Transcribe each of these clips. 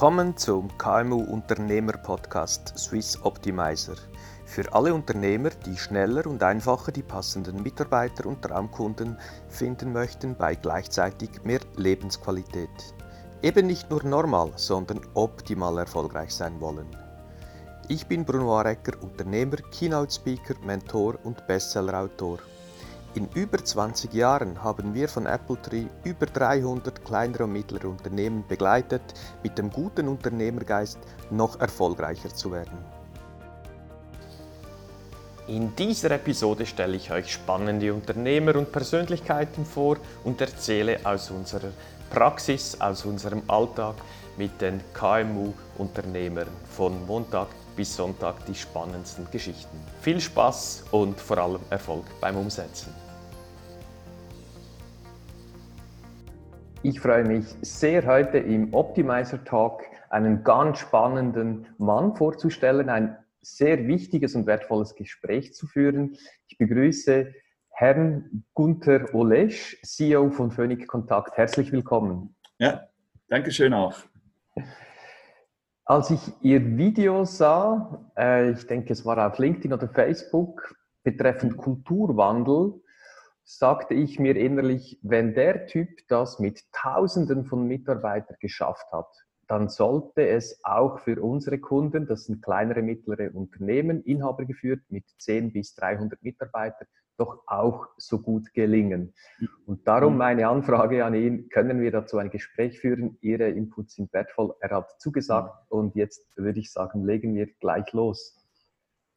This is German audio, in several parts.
Willkommen zum KMU Unternehmer Podcast Swiss Optimizer. Für alle Unternehmer, die schneller und einfacher die passenden Mitarbeiter und Traumkunden finden möchten bei gleichzeitig mehr Lebensqualität. Eben nicht nur normal, sondern optimal erfolgreich sein wollen. Ich bin Bruno Arecker, Unternehmer, Keynote Speaker, Mentor und Bestsellerautor. In über 20 Jahren haben wir von Appletree über 300 kleinere und mittlere Unternehmen begleitet, mit dem guten Unternehmergeist noch erfolgreicher zu werden. In dieser Episode stelle ich euch spannende Unternehmer und Persönlichkeiten vor und erzähle aus unserer Praxis, aus unserem Alltag mit den KMU-Unternehmern von Montag bis Sonntag die spannendsten Geschichten. Viel Spaß und vor allem Erfolg beim Umsetzen. Ich freue mich sehr, heute im Optimizer Talk einen ganz spannenden Mann vorzustellen, ein sehr wichtiges und wertvolles Gespräch zu führen. Ich begrüße Herrn Gunther Olesch, CEO von Phoenix Kontakt. Herzlich willkommen. Ja, danke schön auch. Als ich Ihr Video sah, äh, ich denke, es war auf LinkedIn oder Facebook, betreffend Kulturwandel, sagte ich mir innerlich, wenn der Typ das mit Tausenden von Mitarbeitern geschafft hat, dann sollte es auch für unsere Kunden, das sind kleinere, mittlere Unternehmen, Inhaber geführt mit 10 bis 300 Mitarbeitern, doch auch so gut gelingen. Und darum mhm. meine Anfrage an ihn, können wir dazu ein Gespräch führen? Ihre Inputs sind wertvoll. Er hat zugesagt mhm. und jetzt würde ich sagen, legen wir gleich los.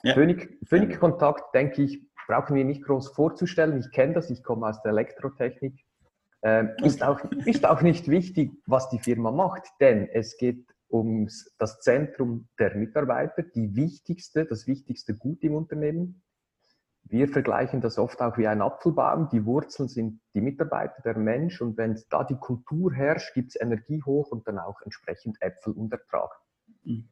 Ja. Phoenix Kontakt, denke ich, brauchen wir nicht groß vorzustellen. Ich kenne das, ich komme aus der Elektrotechnik. Ähm, ist, auch, ist auch nicht wichtig, was die Firma macht, denn es geht um das Zentrum der Mitarbeiter, die wichtigste, das wichtigste Gut im Unternehmen. Wir vergleichen das oft auch wie ein Apfelbaum. Die Wurzeln sind die Mitarbeiter, der Mensch. Und wenn da die Kultur herrscht, gibt es Energie hoch und dann auch entsprechend Äpfel und Ertrag. Mhm.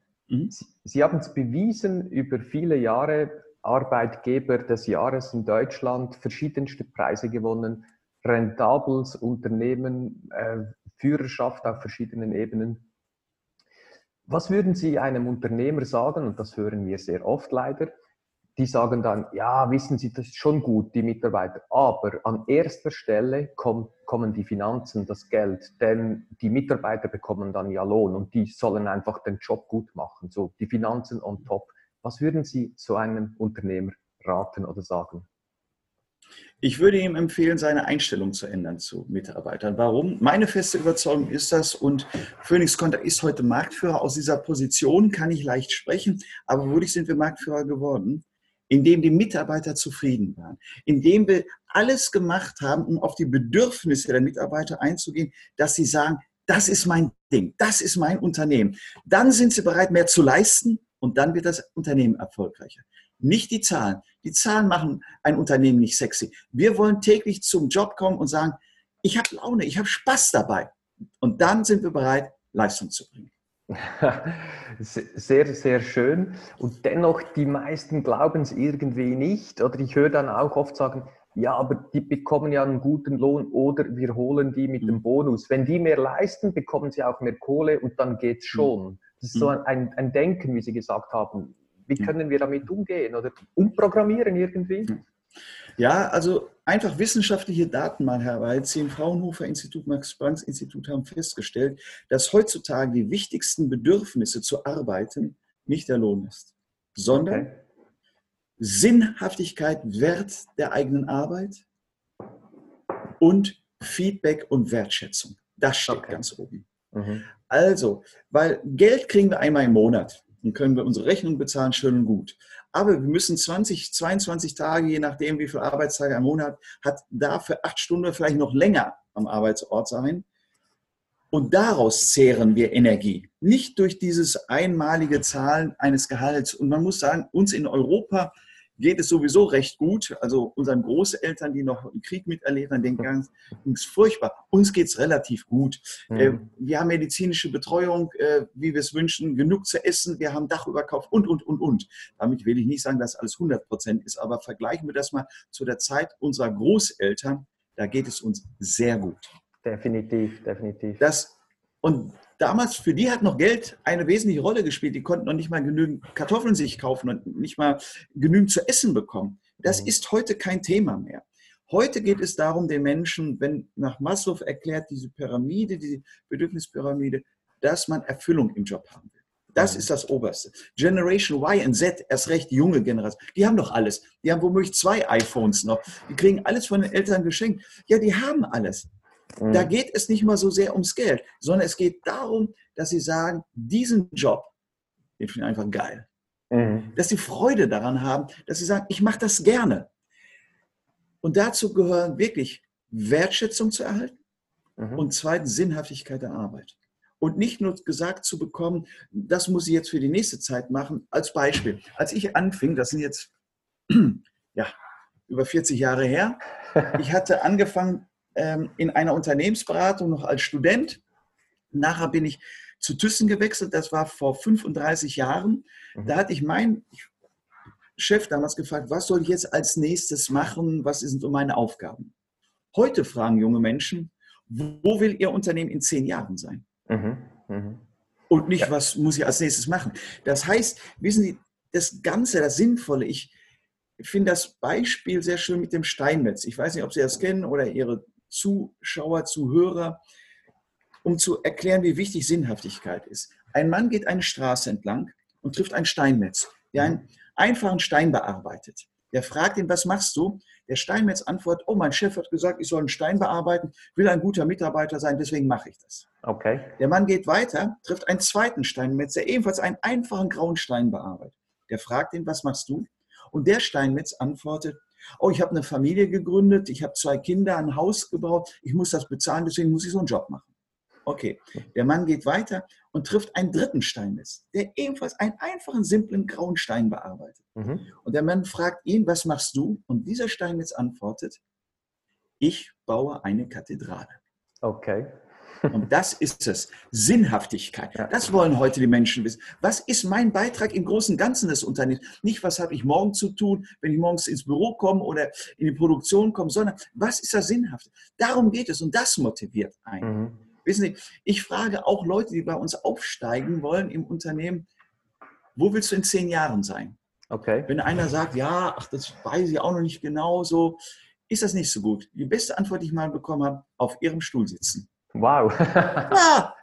Sie, Sie haben es bewiesen über viele Jahre, Arbeitgeber des Jahres in Deutschland, verschiedenste Preise gewonnen, rentables Unternehmen, äh, Führerschaft auf verschiedenen Ebenen. Was würden Sie einem Unternehmer sagen, und das hören wir sehr oft leider, die sagen dann, ja, wissen Sie, das ist schon gut, die Mitarbeiter, aber an erster Stelle kommt, kommen die Finanzen, das Geld, denn die Mitarbeiter bekommen dann ja Lohn und die sollen einfach den Job gut machen, so die Finanzen on top. Was würden Sie so einem Unternehmer raten oder sagen? Ich würde ihm empfehlen, seine Einstellung zu ändern zu Mitarbeitern. Warum? Meine feste Überzeugung ist das und Phoenix Contact ist heute Marktführer. Aus dieser Position kann ich leicht sprechen, aber wodurch sind wir Marktführer geworden? Indem die Mitarbeiter zufrieden waren, indem wir alles gemacht haben, um auf die Bedürfnisse der Mitarbeiter einzugehen, dass sie sagen, das ist mein Ding, das ist mein Unternehmen. Dann sind sie bereit, mehr zu leisten und dann wird das Unternehmen erfolgreicher. Nicht die Zahlen. Die Zahlen machen ein Unternehmen nicht sexy. Wir wollen täglich zum Job kommen und sagen, ich habe Laune, ich habe Spaß dabei. Und dann sind wir bereit, Leistung zu bringen. Sehr, sehr schön. Und dennoch, die meisten glauben es irgendwie nicht. Oder ich höre dann auch oft sagen, ja, aber die bekommen ja einen guten Lohn oder wir holen die mit dem mhm. Bonus. Wenn die mehr leisten, bekommen sie auch mehr Kohle und dann geht es mhm. Das ist so mhm. ein, ein Denken, wie Sie gesagt haben. Wie können wir damit umgehen oder umprogrammieren irgendwie? Ja, also einfach wissenschaftliche Daten mal herbeiziehen. Fraunhofer Institut, Max Planck Institut haben festgestellt, dass heutzutage die wichtigsten Bedürfnisse zu arbeiten nicht der Lohn ist, sondern okay. Sinnhaftigkeit, Wert der eigenen Arbeit und Feedback und Wertschätzung. Das steht okay. ganz oben. Mhm. Also, weil Geld kriegen wir einmal im Monat. Dann können wir unsere Rechnung bezahlen, schön und gut. Aber wir müssen 20, 22 Tage, je nachdem, wie viele Arbeitstage ein Monat hat, dafür acht Stunden vielleicht noch länger am Arbeitsort sein. Und daraus zehren wir Energie. Nicht durch dieses einmalige Zahlen eines Gehalts. Und man muss sagen, uns in Europa geht es sowieso recht gut. Also unseren Großeltern, die noch einen Krieg miterlebt haben, denen ging es furchtbar. Uns geht es relativ gut. Mhm. Wir haben medizinische Betreuung, äh, wie wir es wünschen, genug zu essen, wir haben Dach über Kopf und, und, und, und. Damit will ich nicht sagen, dass alles 100 Prozent ist, aber vergleichen wir das mal zu der Zeit unserer Großeltern, da geht es uns sehr gut. Definitiv, definitiv. Das Und damals, für die hat noch Geld eine wesentliche Rolle gespielt. Die konnten noch nicht mal genügend Kartoffeln sich kaufen und nicht mal genügend zu essen bekommen. Das mhm. ist heute kein Thema mehr. Heute geht es darum, den Menschen, wenn nach Maslow erklärt, diese Pyramide, diese Bedürfnispyramide, dass man Erfüllung im Job haben will. Das mhm. ist das Oberste. Generation Y und Z, erst recht die junge Generation, die haben doch alles. Die haben womöglich zwei iPhones noch. Die kriegen alles von den Eltern geschenkt. Ja, die haben alles. Mhm. Da geht es nicht mal so sehr ums Geld, sondern es geht darum, dass sie sagen, diesen Job, den finde ich einfach geil. Mhm. Dass sie Freude daran haben, dass sie sagen, ich mache das gerne. Und dazu gehören wirklich Wertschätzung zu erhalten mhm. und zweitens Sinnhaftigkeit der Arbeit. Und nicht nur gesagt zu bekommen, das muss ich jetzt für die nächste Zeit machen. Als Beispiel, als ich anfing, das sind jetzt ja, über 40 Jahre her, ich hatte angefangen in einer Unternehmensberatung noch als Student. Nachher bin ich zu Thyssen gewechselt, das war vor 35 Jahren. Mhm. Da hatte ich meinen Chef damals gefragt, was soll ich jetzt als nächstes machen, was sind so meine Aufgaben? Heute fragen junge Menschen, wo will Ihr Unternehmen in zehn Jahren sein? Mhm. Mhm. Und nicht, ja. was muss ich als nächstes machen? Das heißt, wissen Sie, das Ganze, das Sinnvolle, ich finde das Beispiel sehr schön mit dem Steinmetz. Ich weiß nicht, ob Sie das kennen oder Ihre Zuschauer, Zuhörer, um zu erklären, wie wichtig Sinnhaftigkeit ist. Ein Mann geht eine Straße entlang und trifft einen Steinmetz, der einen einfachen Stein bearbeitet. Der fragt ihn, was machst du? Der Steinmetz antwortet, oh, mein Chef hat gesagt, ich soll einen Stein bearbeiten, will ein guter Mitarbeiter sein, deswegen mache ich das. Okay. Der Mann geht weiter, trifft einen zweiten Steinmetz, der ebenfalls einen einfachen grauen Stein bearbeitet. Der fragt ihn, was machst du? Und der Steinmetz antwortet, oh, ich habe eine Familie gegründet, ich habe zwei Kinder, ein Haus gebaut, ich muss das bezahlen, deswegen muss ich so einen Job machen. Okay, der Mann geht weiter und trifft einen dritten Steinmetz, der ebenfalls einen einfachen, simplen grauen Stein bearbeitet. Mhm. Und der Mann fragt ihn, was machst du? Und dieser Steinmetz antwortet, ich baue eine Kathedrale. Okay. Und das ist es. Sinnhaftigkeit. Das wollen heute die Menschen wissen. Was ist mein Beitrag im großen und Ganzen des Unternehmens? Nicht, was habe ich morgen zu tun, wenn ich morgens ins Büro komme oder in die Produktion komme, sondern was ist das Sinnhafte? Darum geht es und das motiviert einen. Mhm. Wissen Sie, ich frage auch Leute, die bei uns aufsteigen wollen im Unternehmen, wo willst du in zehn Jahren sein? Okay. Wenn einer sagt, ja, ach, das weiß ich auch noch nicht genau so, ist das nicht so gut. Die beste Antwort, die ich mal bekommen habe, auf ihrem Stuhl sitzen. Wow. ja.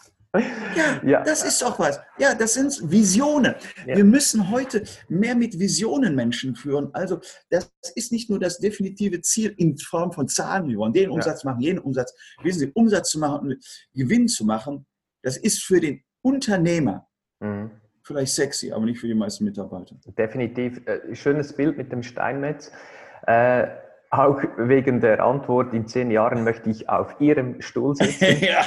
Ja, ja, das ist doch was. Ja, das sind Visionen. Ja. Wir müssen heute mehr mit Visionen Menschen führen. Also das ist nicht nur das definitive Ziel in Form von Zahlen. Wir wollen den Umsatz machen, jenen Umsatz. Wissen Sie, Umsatz zu machen und Gewinn zu machen, das ist für den Unternehmer mhm. vielleicht sexy, aber nicht für die meisten Mitarbeiter. Definitiv. Äh, schönes Bild mit dem Steinmetz. Äh, auch wegen der Antwort, in zehn Jahren möchte ich auf Ihrem Stuhl sitzen. ja.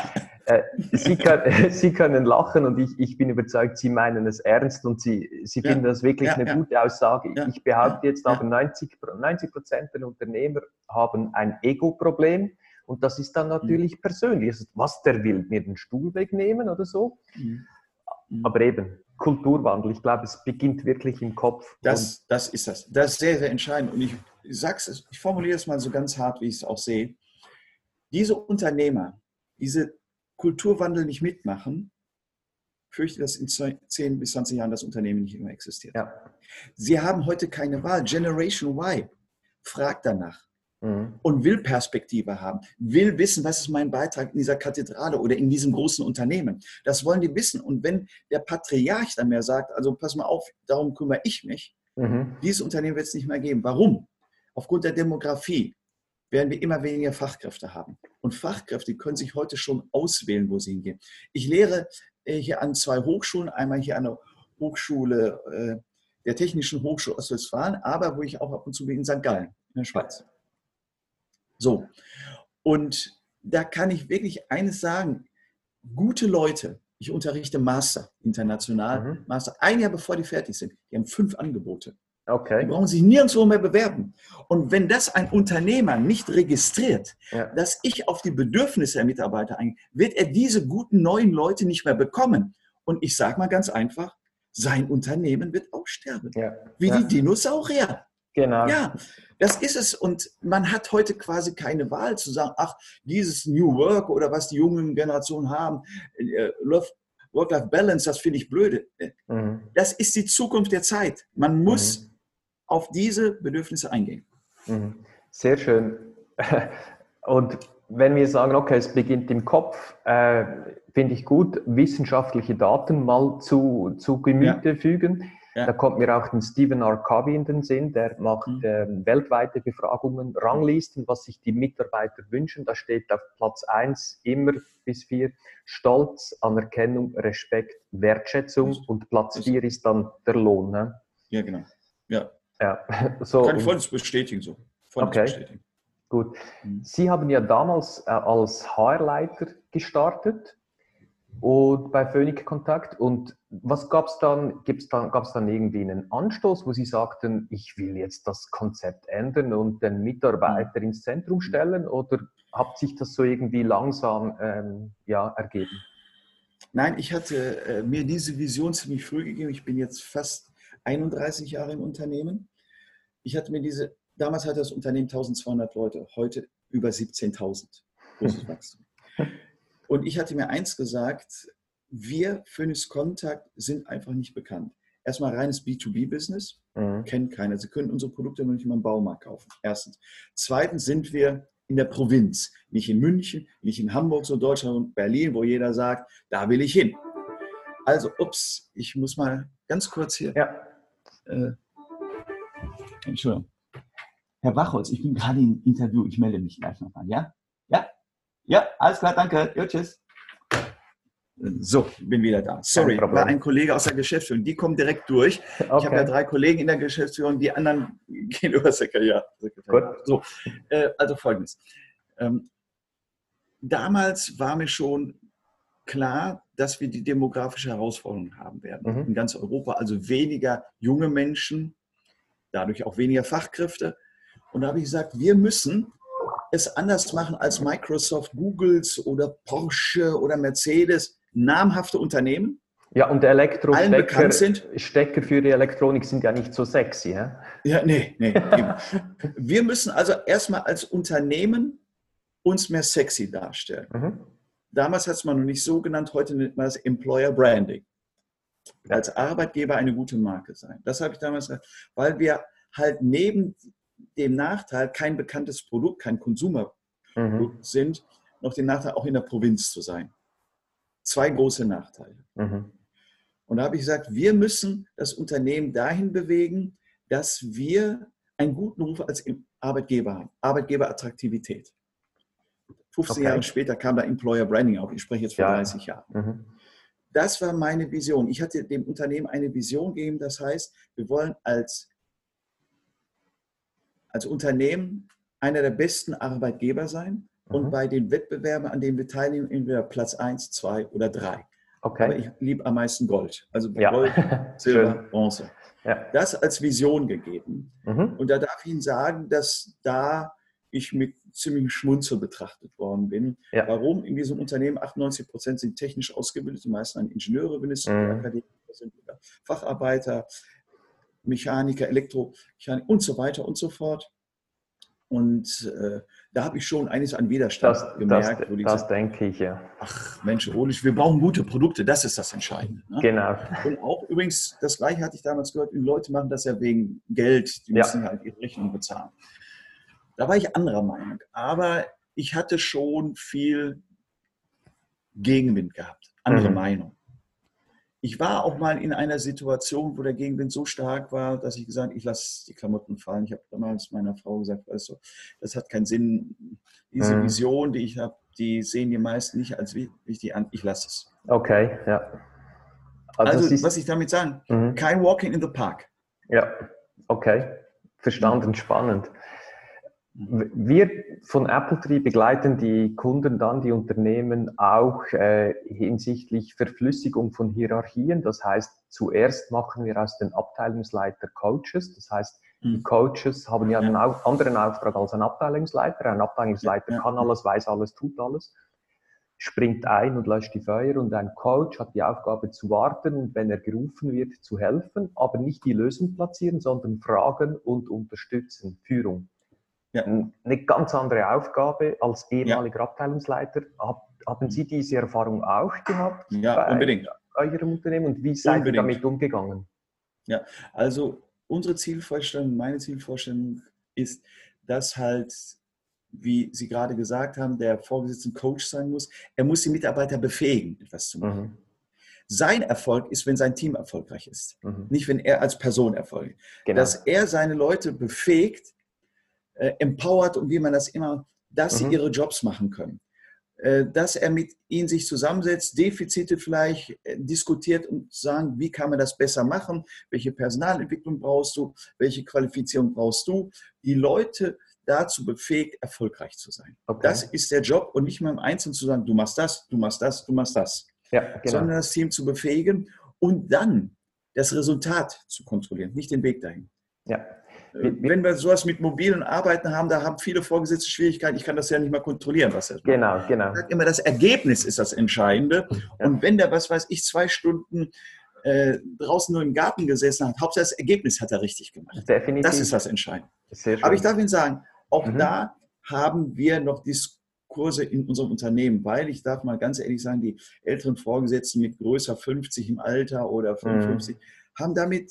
Äh, Sie, kann, Sie, können lachen und ich, ich, bin überzeugt, Sie meinen es ernst und Sie, Sie ja. finden das wirklich ja, eine gute Aussage. Ich behaupte jetzt aber, 90 Prozent der Unternehmer haben ein Ego-Problem und das ist dann natürlich mhm. persönlich. Also, was der will, mir den Stuhl wegnehmen oder so. Mhm. Aber eben, Kulturwandel, ich glaube, es beginnt wirklich im Kopf. Das, das ist das. Das ist sehr, sehr entscheidend. Und ich ich sag's, ich formuliere es mal so ganz hart, wie ich es auch sehe. Diese Unternehmer, diese Kulturwandel nicht mitmachen, fürchte, dass in 10 bis 20 Jahren das Unternehmen nicht mehr existiert. Ja. Sie haben heute keine Wahl. Generation Y fragt danach mhm. und will Perspektive haben, will wissen, was ist mein Beitrag in dieser Kathedrale oder in diesem großen Unternehmen. Das wollen die wissen. Und wenn der Patriarch dann mehr sagt, also pass mal auf, darum kümmere ich mich, mhm. dieses Unternehmen wird es nicht mehr geben. Warum? Aufgrund der Demografie werden wir immer weniger Fachkräfte haben. Und Fachkräfte können sich heute schon auswählen, wo sie hingehen. Ich lehre äh, hier an zwei Hochschulen, einmal hier an der Hochschule äh, der Technischen Hochschule Ostwestfalen, aber wo ich auch ab und zu bin in St. Gallen, in der Schweiz. So, und da kann ich wirklich eines sagen, gute Leute, ich unterrichte Master, international, mhm. Master, ein Jahr bevor die fertig sind, die haben fünf Angebote. Okay. Die brauchen sich nirgendwo mehr bewerben. Und wenn das ein Unternehmer nicht registriert, ja. dass ich auf die Bedürfnisse der Mitarbeiter eingehe, wird er diese guten neuen Leute nicht mehr bekommen. Und ich sage mal ganz einfach, sein Unternehmen wird aussterben. Ja. Wie ja. die Dinosaurier. Genau. Ja, Das ist es. Und man hat heute quasi keine Wahl zu sagen, ach, dieses New Work oder was die jungen Generationen haben, äh, Work-Life-Balance, das finde ich blöde. Mhm. Das ist die Zukunft der Zeit. Man muss mhm. Auf diese Bedürfnisse eingehen. Mhm. Sehr schön. Und wenn wir sagen, okay, es beginnt im Kopf, äh, finde ich gut, wissenschaftliche Daten mal zu, zu Gemüte ja. fügen. Ja. Da kommt mir auch den Stephen R. Covey in den Sinn, der macht mhm. äh, weltweite Befragungen, Ranglisten, was sich die Mitarbeiter wünschen. Da steht auf Platz 1 immer bis 4 Stolz, Anerkennung, Respekt, Wertschätzung und Platz 4 ist dann der Lohn. Ne? Ja, genau. Ja. Ja. So, Kann ich voll bestätigen so. Voll okay. bestätigen. Gut. Mhm. Sie haben ja damals äh, als HR-Leiter gestartet und bei Phoenix Kontakt. Und was gab es dann? Gibt's dann gab es dann irgendwie einen Anstoß, wo Sie sagten, ich will jetzt das Konzept ändern und den Mitarbeiter mhm. ins Zentrum stellen? Oder hat sich das so irgendwie langsam ähm, ja, ergeben? Nein, ich hatte äh, mir diese Vision ziemlich früh gegeben. Ich bin jetzt fast 31 Jahre im Unternehmen. Ich hatte mir diese, damals hatte das Unternehmen 1200 Leute, heute über 17.000. Großes Wachstum. Und ich hatte mir eins gesagt, wir Phoenix Contact sind einfach nicht bekannt. Erstmal reines B2B-Business, mhm. kennt keiner. Sie können unsere Produkte noch nicht mal im Baumarkt kaufen. Erstens. Zweitens sind wir in der Provinz, nicht in München, nicht in Hamburg, so Deutschland und Berlin, wo jeder sagt, da will ich hin. Also, ups, ich muss mal ganz kurz hier. Ja. Äh, Entschuldigung. Herr Wachholz, ich bin gerade im Interview, ich melde mich gleich nochmal, ja? Ja? Ja, alles klar, danke. Jo, tschüss. So, bin wieder da. Sorry, war ein Kollege aus der Geschäftsführung. Die kommen direkt durch. Okay. Ich habe ja drei Kollegen in der Geschäftsführung, die anderen gehen über Sekretariat. So, äh, also folgendes. Ähm, damals war mir schon klar, dass wir die demografische Herausforderung haben werden mhm. in ganz Europa. Also weniger junge Menschen, dadurch auch weniger Fachkräfte. Und da habe ich gesagt, wir müssen es anders machen als Microsoft, Googles oder Porsche oder Mercedes, namhafte Unternehmen. Ja, und Elektrostecker Stecker für die Elektronik sind ja nicht so sexy. Ja, ja nee, nee. Wir müssen also erstmal als Unternehmen uns mehr sexy darstellen. Mhm. Damals hat es man noch nicht so genannt, heute nennt man das Employer Branding. Als Arbeitgeber eine gute Marke sein. Das habe ich damals gesagt, weil wir halt neben dem Nachteil, kein bekanntes Produkt, kein Konsumerprodukt mhm. sind, noch den Nachteil, auch in der Provinz zu sein. Zwei große Nachteile. Mhm. Und da habe ich gesagt, wir müssen das Unternehmen dahin bewegen, dass wir einen guten Ruf als Arbeitgeber haben. Arbeitgeberattraktivität. 15 okay. Jahre später kam da Employer Branding auf. Ich spreche jetzt von ja. 30 Jahren. Mhm. Das war meine Vision. Ich hatte dem Unternehmen eine Vision gegeben. Das heißt, wir wollen als als Unternehmen einer der besten Arbeitgeber sein mhm. und bei den Wettbewerben, an denen wir teilnehmen, entweder Platz 1, 2 oder 3. Okay. Aber ich liebe am meisten Gold. Also ja. Gold, Silber, Bronze. Ja. Das als Vision gegeben. Mhm. Und da darf ich Ihnen sagen, dass da ich mit ziemlichem Schmunzel betrachtet worden bin. Ja. Warum? In diesem Unternehmen 98 Prozent sind technisch ausgebildet, die meisten sind Ingenieure, wenn es mhm. Akademiker sind, Facharbeiter, Mechaniker, Elektromechanik und so weiter und so fort. Und äh, da habe ich schon eines an Widerstand das, gemerkt. Das, das sage, denke ich, ja. Ach Mensch, Olich, wir brauchen gute Produkte, das ist das Entscheidende. Ne? Genau. Und auch übrigens, das Gleiche hatte ich damals gehört, die Leute machen das ja wegen Geld, die ja. müssen halt ihre Rechnung bezahlen. Da war ich anderer Meinung. Aber ich hatte schon viel Gegenwind gehabt, andere mhm. Meinung. Ich war auch mal in einer Situation, wo der Gegenwind so stark war, dass ich gesagt habe, ich lasse die Klamotten fallen. Ich habe damals meiner Frau gesagt, weißt du, das hat keinen Sinn. Diese mhm. Vision, die ich habe, die sehen die meisten nicht als wichtig an. Ich lasse es. Okay, ja. Also, also was ich damit sagen, mhm. kein Walking in the Park. Ja, okay. Verstanden, spannend. Wir von Apple Tree begleiten die Kunden dann, die Unternehmen auch äh, hinsichtlich Verflüssigung von Hierarchien. Das heißt, zuerst machen wir aus den Abteilungsleiter Coaches. Das heißt, die hm. Coaches haben ja einen anderen Auftrag als ein Abteilungsleiter. Ein Abteilungsleiter kann alles, weiß alles, tut alles, springt ein und löscht die Feuer. Und ein Coach hat die Aufgabe zu warten und wenn er gerufen wird, zu helfen, aber nicht die Lösung platzieren, sondern fragen und unterstützen, Führung. Ja. eine ganz andere Aufgabe als ehemaliger ja. Abteilungsleiter. Hab, haben Sie diese Erfahrung auch gehabt? Ja, unbedingt. Eurem Unternehmen und wie seid unbedingt. ihr damit umgegangen? Ja, also unsere Zielvorstellung, meine Zielvorstellung ist, dass halt, wie Sie gerade gesagt haben, der Vorgesetzte Coach sein muss. Er muss die Mitarbeiter befähigen, etwas zu machen. Mhm. Sein Erfolg ist, wenn sein Team erfolgreich ist, mhm. nicht wenn er als Person erfolgt. Genau. Dass er seine Leute befähigt, äh, empowert und wie man das immer, dass mhm. sie ihre Jobs machen können. Äh, dass er mit ihnen sich zusammensetzt, Defizite vielleicht äh, diskutiert und sagen, wie kann man das besser machen, welche Personalentwicklung brauchst du, welche Qualifizierung brauchst du, die Leute dazu befähigt, erfolgreich zu sein. Okay. Das ist der Job und nicht mehr im Einzelnen zu sagen, du machst das, du machst das, du machst das, ja, genau. sondern das Team zu befähigen und dann das Resultat zu kontrollieren, nicht den Weg dahin. Ja. Wenn wir sowas mit mobilen Arbeiten haben, da haben viele Vorgesetzte Schwierigkeiten. Ich kann das ja nicht mal kontrollieren, was er Genau, macht. genau. Ich sage immer, das Ergebnis ist das Entscheidende. Ja. Und wenn der, was weiß ich, zwei Stunden äh, draußen nur im Garten gesessen hat, Hauptsache das Ergebnis hat er richtig gemacht. Definitiv. Das ist das Entscheidende. Aber ich darf Ihnen sagen, auch mhm. da haben wir noch Diskurse in unserem Unternehmen, weil ich darf mal ganz ehrlich sagen, die älteren Vorgesetzten mit größer 50 im Alter oder 55 mhm. haben damit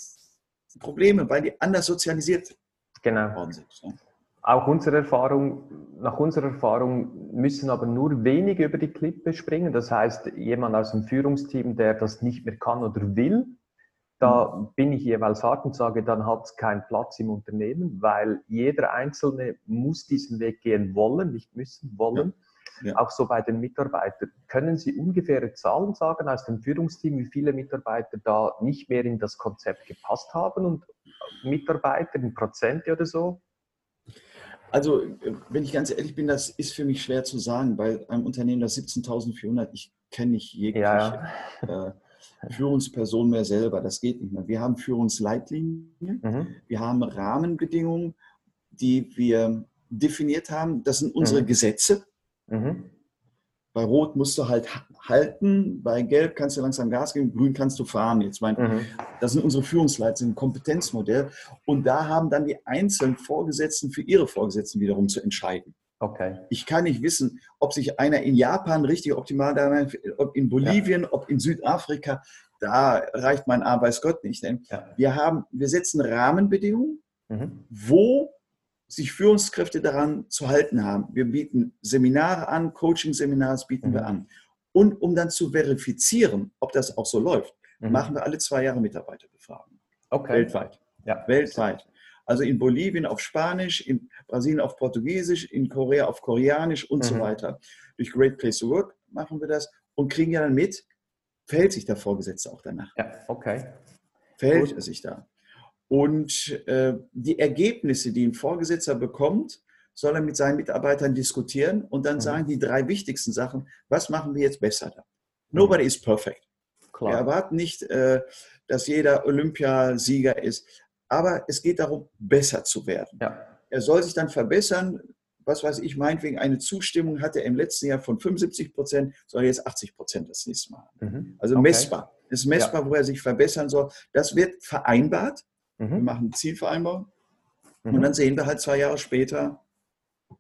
Probleme, weil die anders sozialisiert genau. worden sind. Ja. Auch unsere Erfahrung, nach unserer Erfahrung müssen aber nur wenige über die Klippe springen. Das heißt, jemand aus dem Führungsteam, der das nicht mehr kann oder will, da mhm. bin ich jeweils hart und sage, dann hat es keinen Platz im Unternehmen, weil jeder Einzelne muss diesen Weg gehen wollen, nicht müssen, wollen. Ja. Ja. Auch so bei den Mitarbeitern. Können Sie ungefähre Zahlen sagen aus dem Führungsteam, wie viele Mitarbeiter da nicht mehr in das Konzept gepasst haben und Mitarbeiter in Prozente oder so? Also, wenn ich ganz ehrlich bin, das ist für mich schwer zu sagen. Bei einem Unternehmen, das 17.400, ich kenne nicht jegliche ja, ja. Äh, Führungsperson mehr selber. Das geht nicht mehr. Wir haben Führungsleitlinien, mhm. wir haben Rahmenbedingungen, die wir definiert haben. Das sind unsere mhm. Gesetze. Mhm. Bei Rot musst du halt halten, bei Gelb kannst du langsam Gas geben, Grün kannst du fahren. Jetzt mein, mhm. Das sind unsere Führungsleiter, ein Kompetenzmodell. Und da haben dann die einzelnen Vorgesetzten für ihre Vorgesetzten wiederum zu entscheiden. Okay. Ich kann nicht wissen, ob sich einer in Japan richtig optimal ob in Bolivien, ja. ob in Südafrika, da reicht mein Arm, weiß Gott nicht. Denn ja. wir haben, wir setzen Rahmenbedingungen, mhm. wo sich Führungskräfte daran zu halten haben. Wir bieten Seminare an, Coaching-Seminare bieten mhm. wir an. Und um dann zu verifizieren, ob das auch so läuft, mhm. machen wir alle zwei Jahre Mitarbeiterbefragungen. Okay. Weltweit. Ja. Weltweit. Also in Bolivien auf Spanisch, in Brasilien auf Portugiesisch, in Korea auf Koreanisch und mhm. so weiter. Durch Great Place to Work machen wir das und kriegen ja dann mit, verhält sich der Vorgesetzte auch danach. Ja, okay. Verhält er sich da. Und äh, die Ergebnisse, die ein Vorgesetzter bekommt, soll er mit seinen Mitarbeitern diskutieren und dann mhm. sagen die drei wichtigsten Sachen, was machen wir jetzt besser da? Mhm. Nobody is perfect. Klar. Wir erwarten nicht, äh, dass jeder Olympiasieger ist, aber es geht darum, besser zu werden. Ja. Er soll sich dann verbessern. Was weiß ich, meinetwegen eine Zustimmung hatte er im letzten Jahr von 75 Prozent, soll er jetzt 80 Prozent das nächste Mal haben. Mhm. Also okay. messbar. Es ist messbar, ja. wo er sich verbessern soll. Das wird vereinbart Mhm. Wir machen Zielvereinbarung mhm. und dann sehen wir halt zwei Jahre später,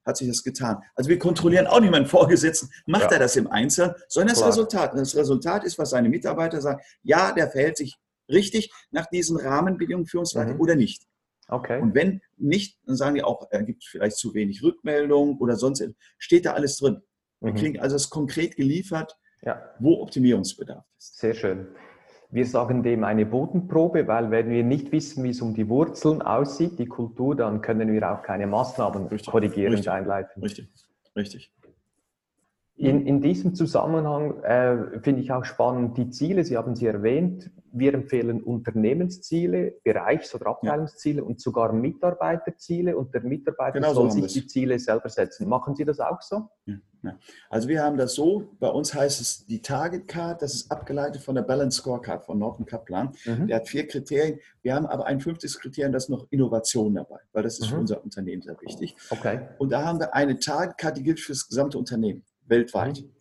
hat sich das getan. Also wir kontrollieren auch nicht meinen Vorgesetzten, macht ja. er das im Einzelnen, sondern das Resultat. Und das Resultat ist, was seine Mitarbeiter sagen, ja, der verhält sich richtig nach diesen Rahmenbedingungen Führungsleiter mhm. oder nicht. Okay. Und wenn nicht, dann sagen die auch, er gibt vielleicht zu wenig Rückmeldung oder sonst, steht da alles drin. Wir mhm. kriegen also es konkret geliefert, ja. wo Optimierungsbedarf ist. Sehr schön. Wir sagen dem eine Bodenprobe, weil wenn wir nicht wissen, wie es um die Wurzeln aussieht, die Kultur, dann können wir auch keine Maßnahmen richtig, korrigierend richtig, einleiten. Richtig, richtig. In, in diesem Zusammenhang äh, finde ich auch spannend die Ziele, Sie haben sie erwähnt. Wir empfehlen Unternehmensziele, Bereichs- oder Abteilungsziele ja. und sogar Mitarbeiterziele und der Mitarbeiter genau soll so sich die Ziele selber setzen. Machen Sie das auch so? Ja. Also wir haben das so, bei uns heißt es die Target Card, das ist abgeleitet von der Balance Scorecard von Norton Kaplan. Mhm. Der hat vier Kriterien. Wir haben aber ein fünftes Kriterium, das ist noch Innovation dabei, weil das ist mhm. für unser Unternehmen sehr wichtig. Okay. Und da haben wir eine Target Card, die gilt für das gesamte Unternehmen, weltweit. Mhm.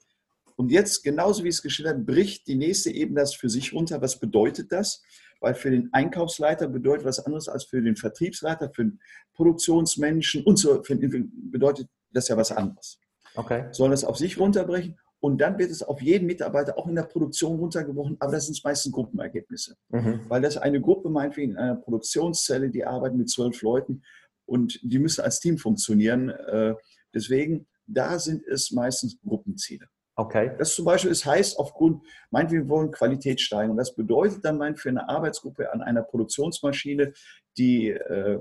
Und jetzt, genauso wie es geschildert, bricht die nächste Ebene das für sich runter. Was bedeutet das? weil für den Einkaufsleiter bedeutet was anderes als für den Vertriebsleiter, für den Produktionsmenschen und so bedeutet das ja was anderes. Okay. Sollen das auf sich runterbrechen und dann wird es auf jeden Mitarbeiter auch in der Produktion runtergebrochen, aber das sind meistens Gruppenergebnisse. Mhm. Weil das eine Gruppe meinetwegen in einer Produktionszelle, die arbeiten mit zwölf Leuten und die müssen als Team funktionieren. Äh, deswegen, da sind es meistens Gruppenziele. Okay. Das zum Beispiel ist heißt aufgrund, meinetwegen wollen Qualität steigen. Und das bedeutet dann mein, für eine Arbeitsgruppe an einer Produktionsmaschine die, äh,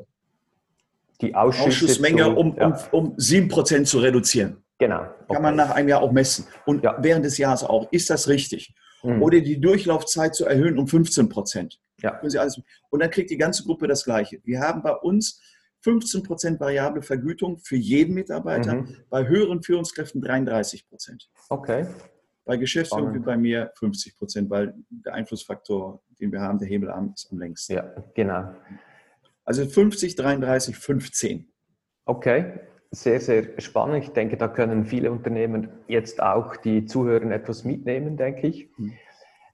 die Ausschussmenge um, ja. um, um 7% zu reduzieren. Genau. Okay. Kann man nach einem Jahr auch messen. Und ja. während des Jahres auch. Ist das richtig? Mhm. Oder die Durchlaufzeit zu erhöhen um 15 Prozent. Ja. Und dann kriegt die ganze Gruppe das Gleiche. Wir haben bei uns 15 Prozent variable Vergütung für jeden Mitarbeiter, mhm. bei höheren Führungskräften 33 Prozent. Okay. Bei Geschäftsführung wie bei mir 50 Prozent, weil der Einflussfaktor, den wir haben, der Hebelarm ist am längsten. Ja, genau. Also 50, 33, 15. Okay, sehr, sehr spannend. Ich denke, da können viele Unternehmen jetzt auch die Zuhörer etwas mitnehmen, denke ich. Mhm.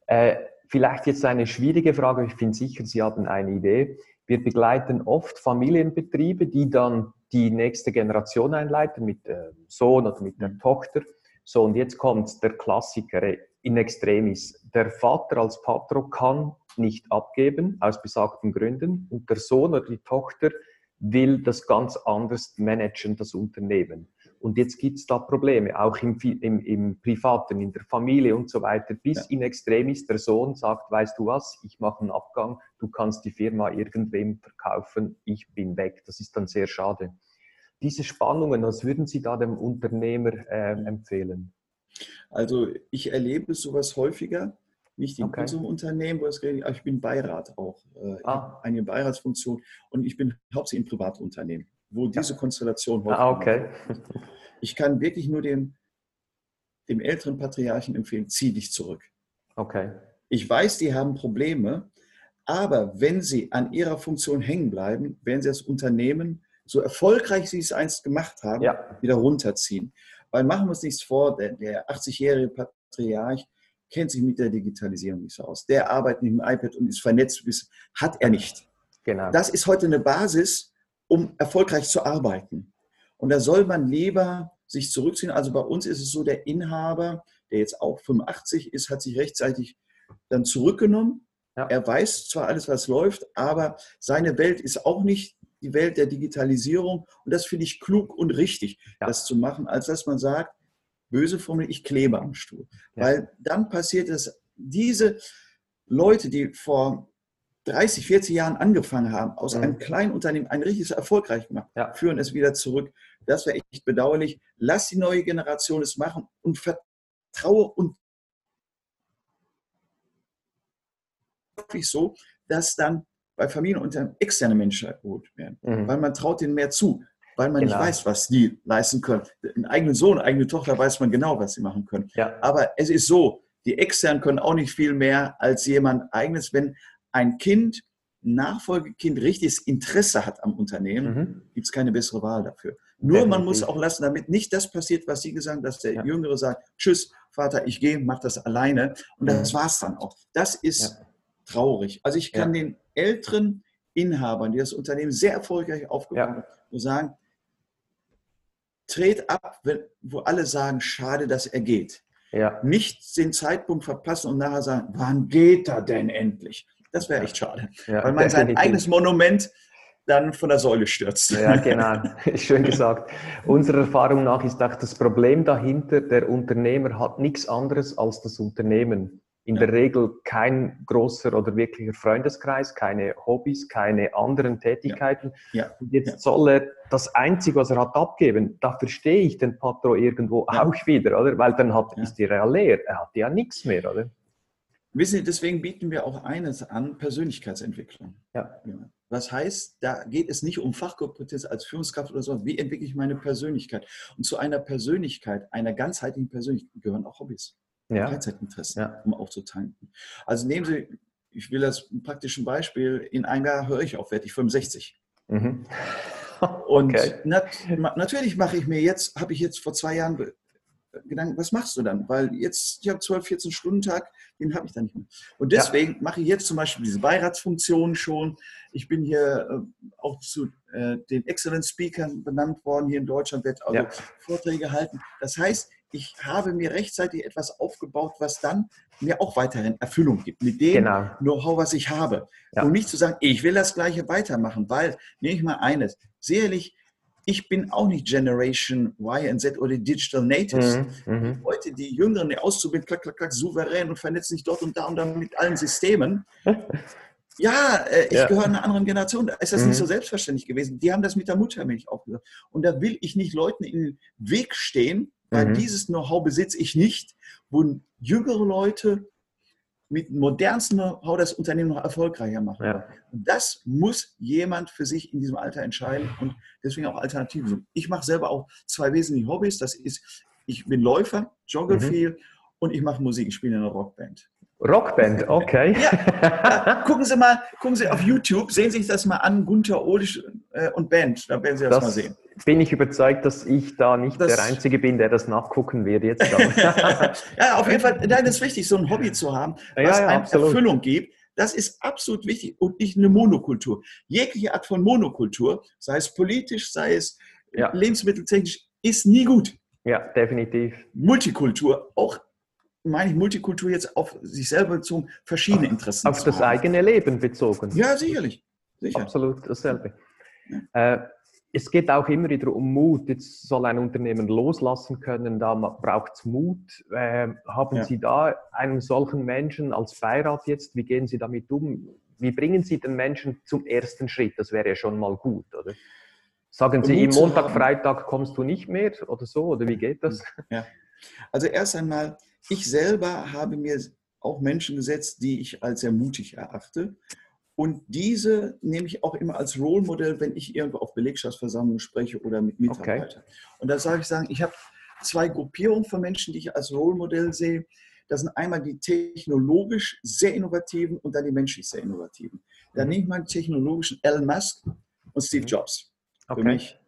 Äh, vielleicht jetzt eine schwierige Frage, ich bin sicher, Sie haben eine Idee. Wir begleiten oft Familienbetriebe, die dann die nächste Generation einleiten mit dem Sohn oder mit der mhm. Tochter. So, und jetzt kommt der Klassiker in extremis. Der Vater als Patro kann nicht abgeben, aus besagten Gründen, und der Sohn oder die Tochter will das ganz anders managen, das Unternehmen. Und jetzt gibt es da Probleme, auch im, im, im, Privaten, in der Familie und so weiter, bis ja. in Extremis der Sohn sagt, weißt du was, ich mache einen Abgang, du kannst die Firma irgendwem verkaufen, ich bin weg. Das ist dann sehr schade. Diese Spannungen, was würden Sie da dem Unternehmer äh, empfehlen? Also ich erlebe sowas häufiger, nicht in okay. unserem Unternehmen, wo es geht, ich bin Beirat auch, äh, ah. eine Beiratsfunktion und ich bin hauptsächlich im Privatunternehmen, wo diese ja. Konstellation heute. Ah, okay. Ich kann wirklich nur dem, dem älteren Patriarchen empfehlen, zieh dich zurück. Okay. Ich weiß, die haben Probleme, aber wenn sie an ihrer Funktion hängen bleiben, werden sie das Unternehmen, so erfolgreich sie es einst gemacht haben, ja. wieder runterziehen. Weil machen wir uns nichts vor, der, der 80-jährige Patriarch, kennt sich mit der Digitalisierung nicht so aus. Der arbeitet mit dem iPad und ist vernetzt, hat er nicht. Genau. Das ist heute eine Basis, um erfolgreich zu arbeiten. Und da soll man lieber sich zurückziehen. Also bei uns ist es so, der Inhaber, der jetzt auch 85 ist, hat sich rechtzeitig dann zurückgenommen. Ja. Er weiß zwar alles, was läuft, aber seine Welt ist auch nicht die Welt der Digitalisierung. Und das finde ich klug und richtig, ja. das zu machen, als dass man sagt, böse Formel, ich klebe am Stuhl. Ja. Weil dann passiert es, diese Leute, die vor 30, 40 Jahren angefangen haben, aus mhm. einem kleinen Unternehmen ein richtiges erfolgreich gemacht, ja. führen es wieder zurück. Das wäre echt bedauerlich. Lass die neue Generation es machen und vertraue und wirklich so, dass dann bei Familienunternehmen externe Menschen geholt werden, mhm. weil man traut ihnen mehr zu weil man genau. nicht weiß, was die leisten können. Ein eigenen Sohn, eine eigene Tochter weiß man genau, was sie machen können. Ja. Aber es ist so, die externen können auch nicht viel mehr als jemand eigenes. Wenn ein Kind, ein Nachfolgekind, richtiges Interesse hat am Unternehmen, mhm. gibt es keine bessere Wahl dafür. Nur Definitiv. man muss auch lassen, damit nicht das passiert, was Sie gesagt haben, dass der ja. Jüngere sagt, tschüss, Vater, ich gehe, mach das alleine. Und das mhm. war es dann auch. Das ist ja. traurig. Also ich kann ja. den älteren Inhabern, die das Unternehmen sehr erfolgreich aufgebaut haben, nur sagen, tret ab, wenn, wo alle sagen, schade, dass er geht. Ja. Nicht den Zeitpunkt verpassen und nachher sagen, wann geht er denn endlich? Das wäre echt schade. Ja, weil man sein eigenes Monument dann von der Säule stürzt. Ja, genau. Schön gesagt. Unserer Erfahrung nach ist auch das Problem dahinter, der Unternehmer hat nichts anderes als das Unternehmen in der Regel kein großer oder wirklicher Freundeskreis, keine Hobbys, keine anderen Tätigkeiten. Ja. Ja. Und jetzt ja. soll er das Einzige, was er hat, abgeben. Da verstehe ich den Patro irgendwo auch wieder, oder? Weil dann hat, ist die real leer. Er hat ja nichts mehr, oder? Wissen Sie, deswegen bieten wir auch eines an, Persönlichkeitsentwicklung. Ja. Was heißt, da geht es nicht um Fachkompetenz als Führungskraft oder so, wie entwickle ich meine Persönlichkeit? Und zu einer Persönlichkeit, einer ganzheitlichen Persönlichkeit gehören auch Hobbys ja. Freizeitinteressen, ja. um aufzutanken. Also nehmen Sie, ich will das ein praktisches Beispiel, in einem Jahr höre ich auf, werde ich 65. Mhm. Und okay. nat natürlich mache ich mir jetzt, habe ich jetzt vor zwei Jahren Gedanken, was machst du dann? Weil jetzt, ich habe 12, 14 Stunden Tag, den habe ich dann nicht mehr. Und deswegen ja. mache ich jetzt zum Beispiel diese Beiratsfunktion schon. Ich bin hier äh, auch zu äh, den Excellent Speakern benannt worden hier in Deutschland, werde also ja. Vorträge halten. Das heißt, ich habe mir rechtzeitig etwas aufgebaut, was dann mir auch weiterhin Erfüllung gibt, mit dem genau. Know-how, was ich habe. Ja. Und nicht zu sagen, ich will das Gleiche weitermachen, weil, nehme ich mal eines, sicherlich, ich bin auch nicht Generation Y und Z oder Digital Natives. Mhm, mhm. Heute die Jüngeren, die auszubilden, klack, klack, klack, souverän und vernetzen sich dort und da und da mit allen Systemen. Ja, äh, ich ja. gehöre einer anderen Generation. Da ist das mhm. nicht so selbstverständlich gewesen. Die haben das mit der Muttermilch aufgesagt. Und da will ich nicht Leuten in den Weg stehen, weil mhm. dieses Know-how besitze ich nicht, wo jüngere Leute mit modernsten Know-how das Unternehmen noch erfolgreicher machen. Ja. Und das muss jemand für sich in diesem Alter entscheiden und deswegen auch Alternativen. Ich mache selber auch zwei wesentliche Hobbys. Das ist, ich bin Läufer, jogge mhm. viel und ich mache Musik. Ich spiele in einer Rockband. Rockband, okay. Ja, ja, gucken Sie mal, gucken Sie auf YouTube, sehen Sie sich das mal an, Gunther Ohlisch äh, und Band, da werden Sie das, das, mal sehen. Bin ich überzeugt, dass ich da nicht das, der Einzige bin, der das nachgucken wird jetzt. ja, auf jeden Fall, dann ist wichtig, so ein Hobby zu haben, was ja, einem absolut. Erfüllung gibt. Das ist absolut wichtig und nicht eine Monokultur. Jegliche Art von Monokultur, sei es politisch, sei es lebensmitteltechnisch, ist nie gut. Ja, definitiv. Multikultur, auch meine ich Multikultur jetzt auf sich selber bezogen, verschiedene Interessen. Auf das haben. eigene Leben bezogen. Ja, sicherlich. Sicher. Absolut dasselbe. Ja. Äh, es geht auch immer wieder um Mut. Jetzt soll ein Unternehmen loslassen können, da braucht es Mut. Äh, haben ja. Sie da einen solchen Menschen als Beirat jetzt? Wie gehen Sie damit um? Wie bringen Sie den Menschen zum ersten Schritt? Das wäre ja schon mal gut, oder? Sagen Sie ihm Montag, Freitag kommst du nicht mehr oder so? Oder wie geht das? Ja. Also erst einmal, ich selber habe mir auch Menschen gesetzt, die ich als sehr mutig erachte. Und diese nehme ich auch immer als Role Model, wenn ich irgendwo auf Belegschaftsversammlungen spreche oder mit Mitarbeitern. Okay. Und da sage ich sagen, ich habe zwei Gruppierungen von Menschen, die ich als Role Model sehe. Das sind einmal die technologisch sehr innovativen und dann die menschlich sehr innovativen. Da mhm. nehme ich mal den technologischen Elon Musk und Steve mhm. Jobs. Okay. Für mich.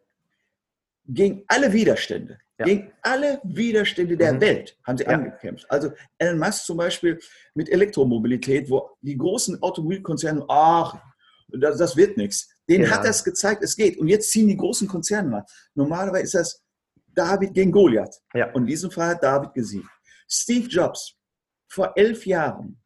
Gegen alle Widerstände, ja. Gegen alle Widerstände der mhm. Welt haben sie ja. angekämpft. Also Elon Musk zum Beispiel mit Elektromobilität, wo die großen Automobilkonzerne, ach, das, das wird nichts. Denen ja. hat das gezeigt, es geht. Und jetzt ziehen die großen Konzerne nach. Normalerweise ist das David gegen Goliath. Ja. Und in diesem Fall hat David gesiegt. Steve Jobs vor elf Jahren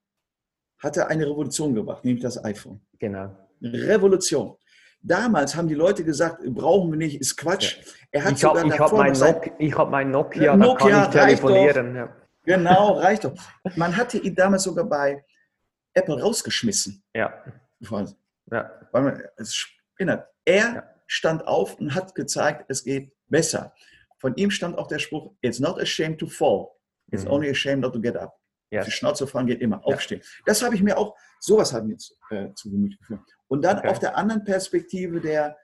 hatte eine Revolution gebracht, nämlich das iPhone. Genau. Revolution. Damals haben die Leute gesagt, brauchen wir nicht, ist Quatsch. Er hat ich habe hab mein, Nokia, ich hab mein Nokia, Nokia, da kann ich telefonieren. Ja. Genau, reicht doch. Man hatte ihn damals sogar bei Apple rausgeschmissen. Ja. ja. Weil man, es erinnert. Er ja. stand auf und hat gezeigt, es geht besser. Von ihm stand auch der Spruch, it's not ashamed to fall, it's mhm. only ashamed not to get up. Ja. Die Schnauze fahren geht immer, aufstehen. Das habe ich mir auch, sowas hat mir zu, äh, zu Gemüte geführt. Und dann okay. auf der anderen Perspektive der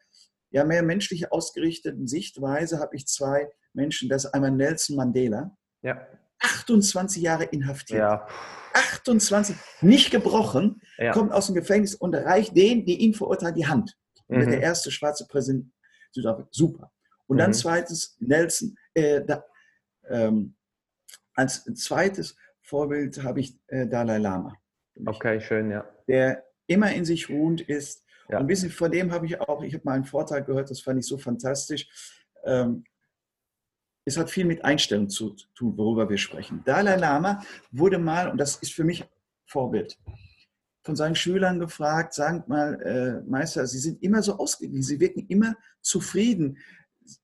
ja, mehr menschlich ausgerichteten Sichtweise habe ich zwei Menschen. Das ist einmal Nelson Mandela. Ja. 28 Jahre inhaftiert. Ja. 28, nicht gebrochen, ja. kommt aus dem Gefängnis und reicht denen, die ihn verurteilen, die Hand. Mhm. der erste schwarze Präsident Südafrika. Super. Und mhm. dann zweitens Nelson, äh, da, ähm, als zweites Vorbild habe ich äh, Dalai Lama. Okay, schön, ja. Der immer in sich ruhend ist. Ja. Und ein bisschen von dem habe ich auch, ich habe mal einen Vortrag gehört, das fand ich so fantastisch. Ähm, es hat viel mit Einstellung zu tun, worüber wir sprechen. Dalai Lama wurde mal, und das ist für mich Vorbild, von seinen Schülern gefragt, sagen mal, äh, Meister, Sie sind immer so ausgeglichen, Sie wirken immer zufrieden,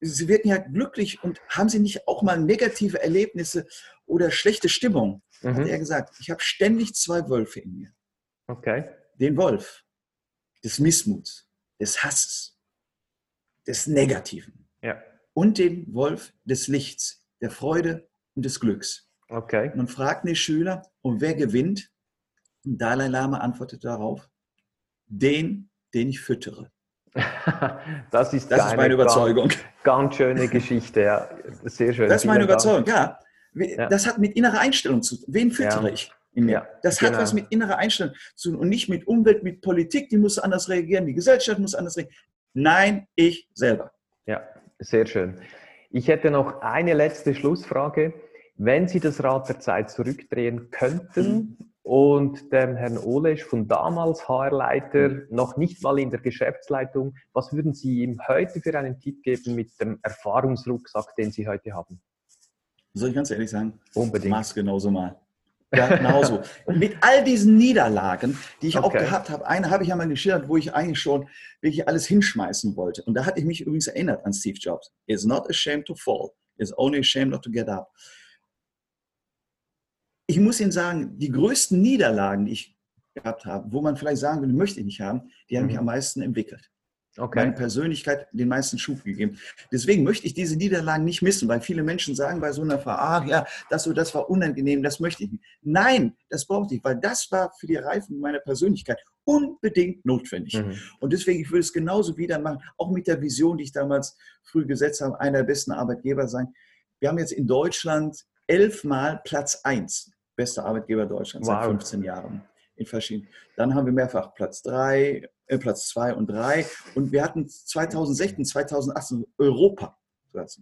Sie wirken ja glücklich und haben Sie nicht auch mal negative Erlebnisse oder schlechte Stimmung? Mhm. Hat er gesagt, ich habe ständig zwei Wölfe in mir. Okay den Wolf des Missmuts, des Hasses, des Negativen. Ja. Und den Wolf des Lichts, der Freude und des Glücks. Okay. Man fragt die Schüler, und wer gewinnt? Und Dalai Lama antwortet darauf, den, den ich füttere. das ist, das ist meine Überzeugung. Ganz, ganz, schöne Geschichte, ja. Sehr schön. Das ist meine Überzeugung, ja. Das hat mit innerer Einstellung zu tun. Wen füttere ja. ich? Ja, das genau. hat was mit innerer Einstellung zu tun und nicht mit Umwelt, mit Politik, die muss anders reagieren, die Gesellschaft muss anders reagieren. Nein, ich selber. Ja, sehr schön. Ich hätte noch eine letzte Schlussfrage. Wenn Sie das Rad der Zeit zurückdrehen könnten und dem Herrn Olesch von damals HR-Leiter noch nicht mal in der Geschäftsleitung, was würden Sie ihm heute für einen Tipp geben mit dem Erfahrungsrucksack, den Sie heute haben? Soll ich ganz ehrlich sagen? Unbedingt. Mach's genauso mal. Ja, genauso. Mit all diesen Niederlagen, die ich okay. auch gehabt habe, eine habe ich ja mal geschildert, wo ich eigentlich schon wirklich alles hinschmeißen wollte. Und da hatte ich mich übrigens erinnert an Steve Jobs. It's not ashamed to fall. It's only ashamed not to get up. Ich muss Ihnen sagen, die größten Niederlagen, die ich gehabt habe, wo man vielleicht sagen würde, möchte ich nicht haben, die haben mhm. mich am meisten entwickelt okay. meine Persönlichkeit den meisten Schub gegeben. Deswegen möchte ich diese Niederlagen nicht missen, weil viele Menschen sagen bei so einer Frage, ach ja, das, das war unangenehm, das möchte ich nicht. Nein, das brauchte ich, weil das war für die Reifung meiner Persönlichkeit unbedingt notwendig. Mhm. Und deswegen, ich würde es genauso wieder machen, auch mit der Vision, die ich damals früh gesetzt habe, einer der besten Arbeitgeber sein. Wir haben jetzt in Deutschland elfmal Platz 1, bester Arbeitgeber Deutschlands wow. seit 15 Jahren in verschiedenen. Dann haben wir mehrfach Platz 3, äh, Platz 2 und 3. Und wir hatten 2016, 2018 Europa.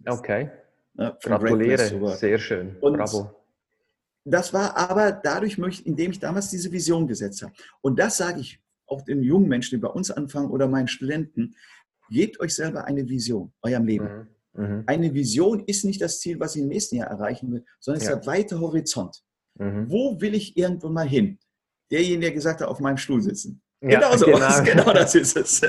Okay. Ne, Gratuliere, sehr schön. Und Bravo. Das war aber dadurch, indem ich damals diese Vision gesetzt habe. Und das sage ich auch den jungen Menschen, die bei uns anfangen oder meinen Studenten, gebt euch selber eine Vision, eurem Leben. Mhm. Mhm. Eine Vision ist nicht das Ziel, was ich im nächsten Jahr erreichen will, sondern es ja. ist der weite Horizont. Mhm. Wo will ich irgendwann mal hin? Derjenige, der gesagt hat, auf meinem Stuhl sitzen. Ja, genau so, genau. genau das ist es.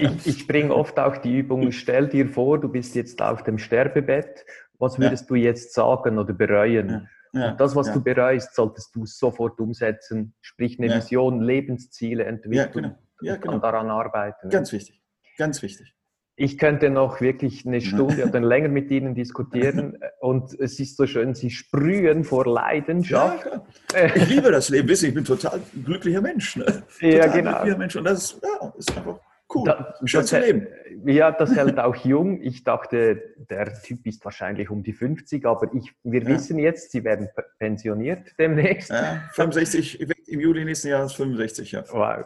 ich, ich bringe oft auch die Übung, stell dir vor, du bist jetzt auf dem Sterbebett, was würdest ja. du jetzt sagen oder bereuen? Ja. Und das, was du bereust, solltest du sofort umsetzen, sprich eine Vision, Lebensziele entwickeln genau. ja, genau. und daran arbeiten. Ganz wichtig, ganz wichtig. Ich könnte noch wirklich eine Stunde oder länger mit Ihnen diskutieren und es ist so schön, Sie sprühen vor Leidenschaft. Ja, ich liebe das Leben, wissen ich bin total glücklicher Mensch. Ne? Ja, genau. glücklicher Mensch und das ja, ist einfach cool. Da, schön zu leben. Ja, das hält auch jung. Ich dachte, der Typ ist wahrscheinlich um die 50, aber ich, wir ja. wissen jetzt, Sie werden pensioniert demnächst. Ja, 65, im Juli nächsten Jahres 65, ja. Wow.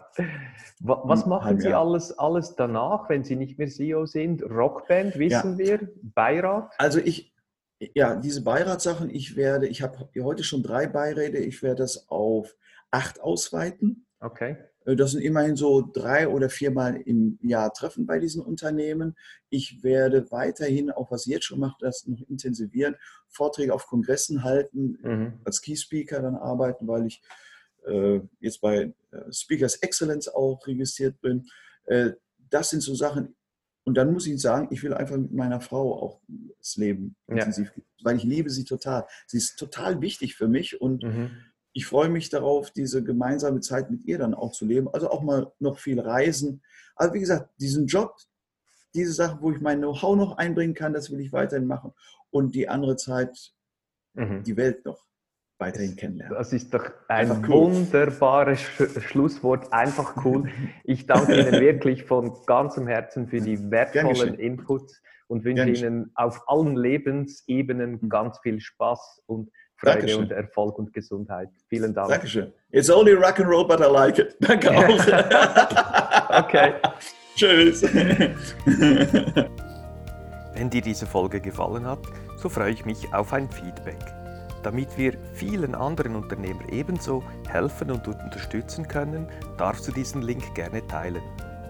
Was machen Sie alles, alles danach, wenn Sie nicht mehr CEO sind? Rockband, wissen ja. wir, Beirat? Also ich, ja, diese Beiratssachen, ich werde, ich habe heute schon drei Beiräte, ich werde das auf acht ausweiten. Okay. Äh, das sind immerhin so drei oder viermal im Jahr Treffen bei diesen Unternehmen. Ich werde weiterhin, auch was ich jetzt schon mache, das noch intensivieren, Vorträge auf Kongressen halten, mhm. als Key Speaker dann arbeiten, weil ich jetzt bei äh, Speakers Excellence auch registriert bin. Äh, das sind so Sachen. Und dann muss ich sagen, ich will einfach mit meiner Frau auch das Leben ja. intensiv, weil ich liebe sie total. Sie ist total wichtig für mich und mhm ich freue mich darauf, diese gemeinsame Zeit mit ihr dann auch zu leben. Also auch mal noch viel reisen. Also wie gesagt, diesen Job, diese Sachen, wo ich mein Know-how noch einbringen kann, das will ich weiterhin machen. Und die andere Zeit, mhm. die Welt noch weiterhin kennenlernen. Das ist doch ein cool. wunderbares Sch Schlusswort, einfach cool. Ich danke Ihnen wirklich von ganzem Herzen für die wertvollen Inputs und wünsche Ihnen auf allen Lebensebenen mhm. ganz viel Spaß und Freude Dankeschön. und Erfolg und Gesundheit. Vielen Dank. Dankeschön. It's only rock and roll, but I like it. Danke auch. okay. Tschüss. Wenn dir diese Folge gefallen hat, so freue ich mich auf ein Feedback. Damit wir vielen anderen Unternehmern ebenso helfen und unterstützen können, darfst du diesen Link gerne teilen.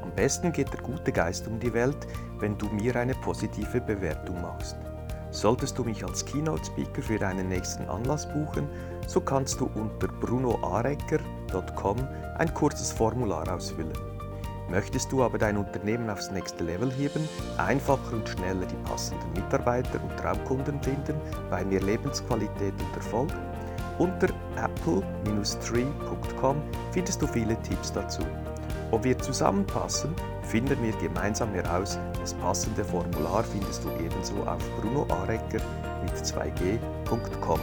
Am besten geht der gute Geist um die Welt, wenn du mir eine positive Bewertung machst. Solltest du mich als Keynote-Speaker für deinen nächsten Anlass buchen, so kannst du unter brunoarecker.com ein kurzes Formular ausfüllen. Möchtest du aber dein Unternehmen aufs nächste Level heben, einfacher und schneller die passenden Mitarbeiter und Traumkunden finden, bei mehr Lebensqualität und Erfolg? Unter apple-tree.com findest du viele Tipps dazu. Ob wir zusammenpassen, finden wir gemeinsam heraus. Das passende Formular findest du ebenso auf brunoarecker mit 2g.com.